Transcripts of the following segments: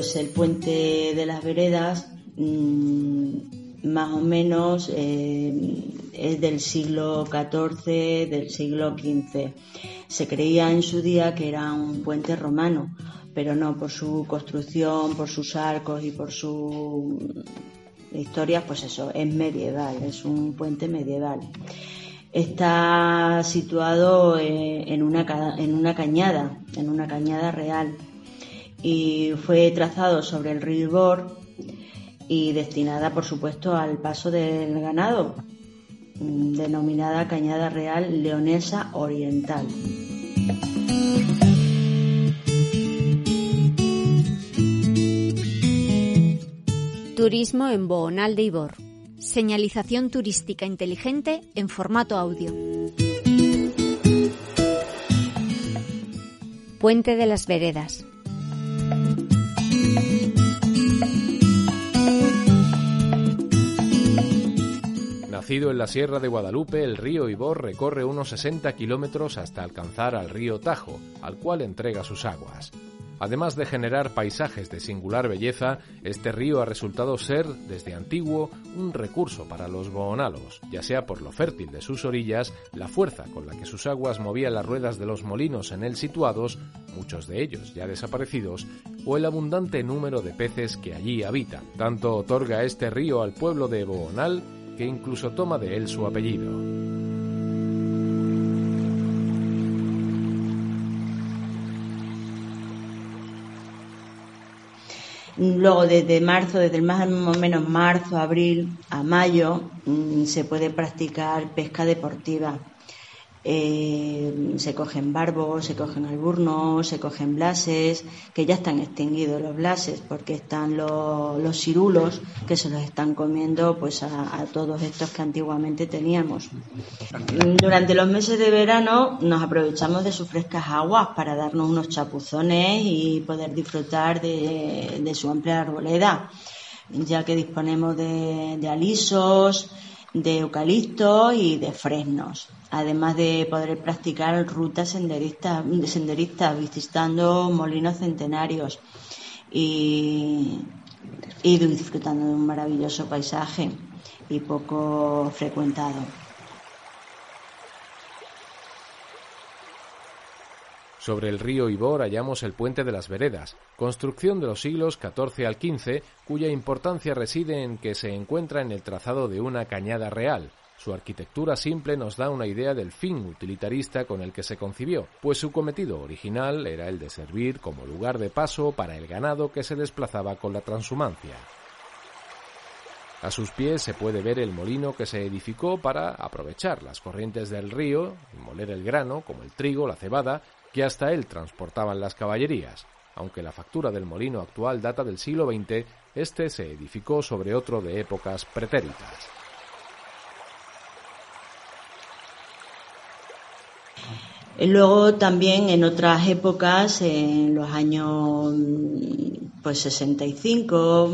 Pues el puente de las veredas, mm, más o menos, eh, es del siglo XIV, del siglo XV. Se creía en su día que era un puente romano, pero no por su construcción, por sus arcos y por su historia, pues eso, es medieval, es un puente medieval. Está situado eh, en una, en una cañada, en una cañada real, y fue trazado sobre el río Ibor y destinada, por supuesto, al paso del ganado, mm, denominada Cañada Real Leonesa Oriental. Turismo en Boonal de Ibor. Señalización turística inteligente en formato audio. Puente de las Veredas. Nacido en la Sierra de Guadalupe, el río Ibor recorre unos 60 kilómetros hasta alcanzar al río Tajo, al cual entrega sus aguas. Además de generar paisajes de singular belleza, este río ha resultado ser, desde antiguo, un recurso para los boonalos, ya sea por lo fértil de sus orillas, la fuerza con la que sus aguas movían las ruedas de los molinos en él situados, muchos de ellos ya desaparecidos, o el abundante número de peces que allí habitan. Tanto otorga este río al pueblo de Boonal que incluso toma de él su apellido. Luego, desde marzo, desde más o menos marzo, abril a mayo, mm, se puede practicar pesca deportiva. Eh, se cogen barbos, se cogen alburnos, se cogen blases, que ya están extinguidos los blases porque están los, los cirulos que se los están comiendo pues a, todos estos que antiguamente teníamos. Durante los meses de verano nos aprovechamos de sus frescas aguas para darnos unos chapuzones y poder disfrutar de, su amplia arboleda, ya que disponemos de, de alisos, de eucalipto y de fresnos, además de poder practicar rutas senderistas, senderistas visitando molinos centenarios y, y disfrutando de un maravilloso paisaje y poco frecuentado. Sobre el río Ibor hallamos el Puente de las Veredas, construcción de los siglos XIV al XV, cuya importancia reside en que se encuentra en el trazado de una cañada real. Su arquitectura simple nos da una idea del fin utilitarista con el que se concibió, pues su cometido original era el de servir como lugar de paso para el ganado que se desplazaba con la transhumancia. A sus pies se puede ver el molino que se edificó para aprovechar las corrientes del río y moler el grano, como el trigo, la cebada, que hasta él transportaban las caballerías. Aunque la factura del molino actual data del siglo XX, este se edificó sobre otro de épocas pretéritas. Luego también en otras épocas, en los años pues 65,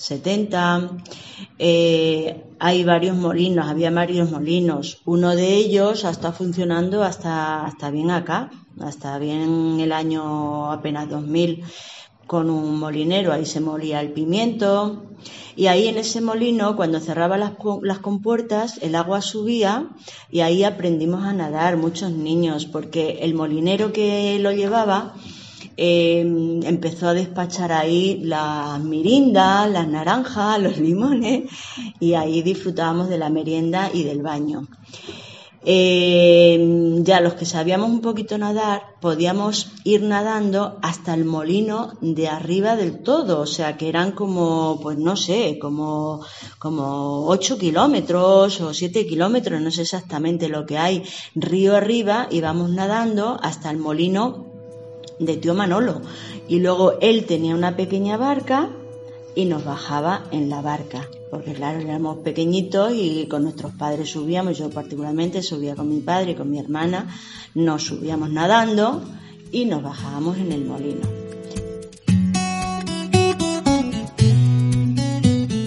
70, eh, hay varios molinos, había varios molinos. Uno de ellos está funcionando hasta, hasta bien acá, hasta bien el año apenas 2000 con un molinero, ahí se molía el pimiento. Y ahí en ese molino cuando cerraba las, las, compuertas el agua subía y ahí aprendimos a nadar muchos niños porque el molinero que lo llevaba eh, empezó a despachar ahí las mirindas, las naranjas, los limones y ahí disfrutábamos de la merienda y del baño. eh, ya los que sabíamos un poquito nadar, podíamos ir nadando hasta el molino de arriba del todo, o sea que eran como, pues no sé, como, como 8 kilómetros o 7 kilómetros, no sé exactamente lo que hay, río arriba, íbamos nadando hasta el molino de tío Manolo. Y luego él tenía una pequeña barca y nos bajaba en la barca porque claro, éramos pequeñitos y con nuestros padres subíamos, yo particularmente subía con mi padre y con mi hermana, nos subíamos nadando y nos bajábamos en el molino.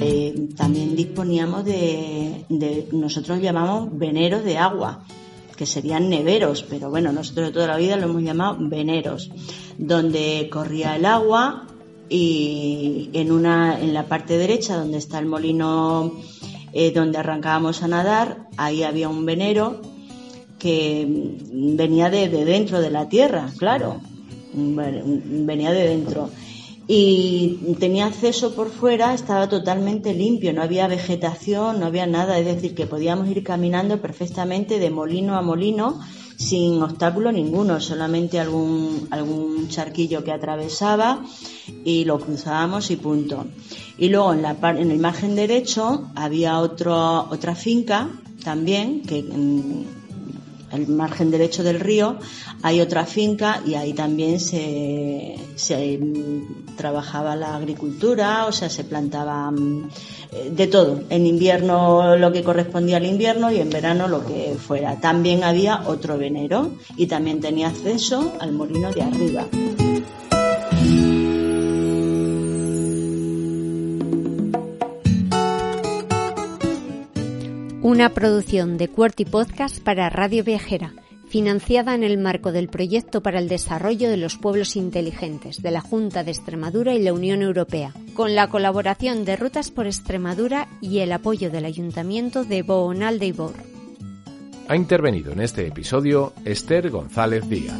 Eh, también disponíamos de, de, nosotros llamamos veneros de agua, que serían neveros, pero bueno, nosotros de toda la vida lo hemos llamado veneros, donde corría el agua y en una en la parte derecha donde está el molino eh, donde arrancábamos a nadar ahí había un venero que venía de, dentro de la tierra claro venía de dentro y tenía acceso por fuera, estaba totalmente limpio, no había vegetación, no había nada, es decir, que podíamos ir caminando perfectamente de molino a molino sin obstáculo ninguno, solamente algún, algún charquillo que atravesaba y lo cruzábamos y punto. Y luego en, la, en el margen derecho había otro, otra finca también, que el margen derecho del río hay otra finca y ahí también se, se trabajaba la agricultura, o sea, se plantaba mm, de todo. En invierno lo que correspondía al invierno y en verano lo que fuera. También había otro venero y también tenía acceso al molino de arriba. Una producción de Cuerti Podcast para Radio Viajera financiada en el marco del Proyecto para el Desarrollo de los Pueblos Inteligentes de la Junta de Extremadura y la Unión Europea, con la colaboración de Rutas por Extremadura y el apoyo del Ayuntamiento de Boonal de Ibor. Ha intervenido en este episodio Esther González Díaz.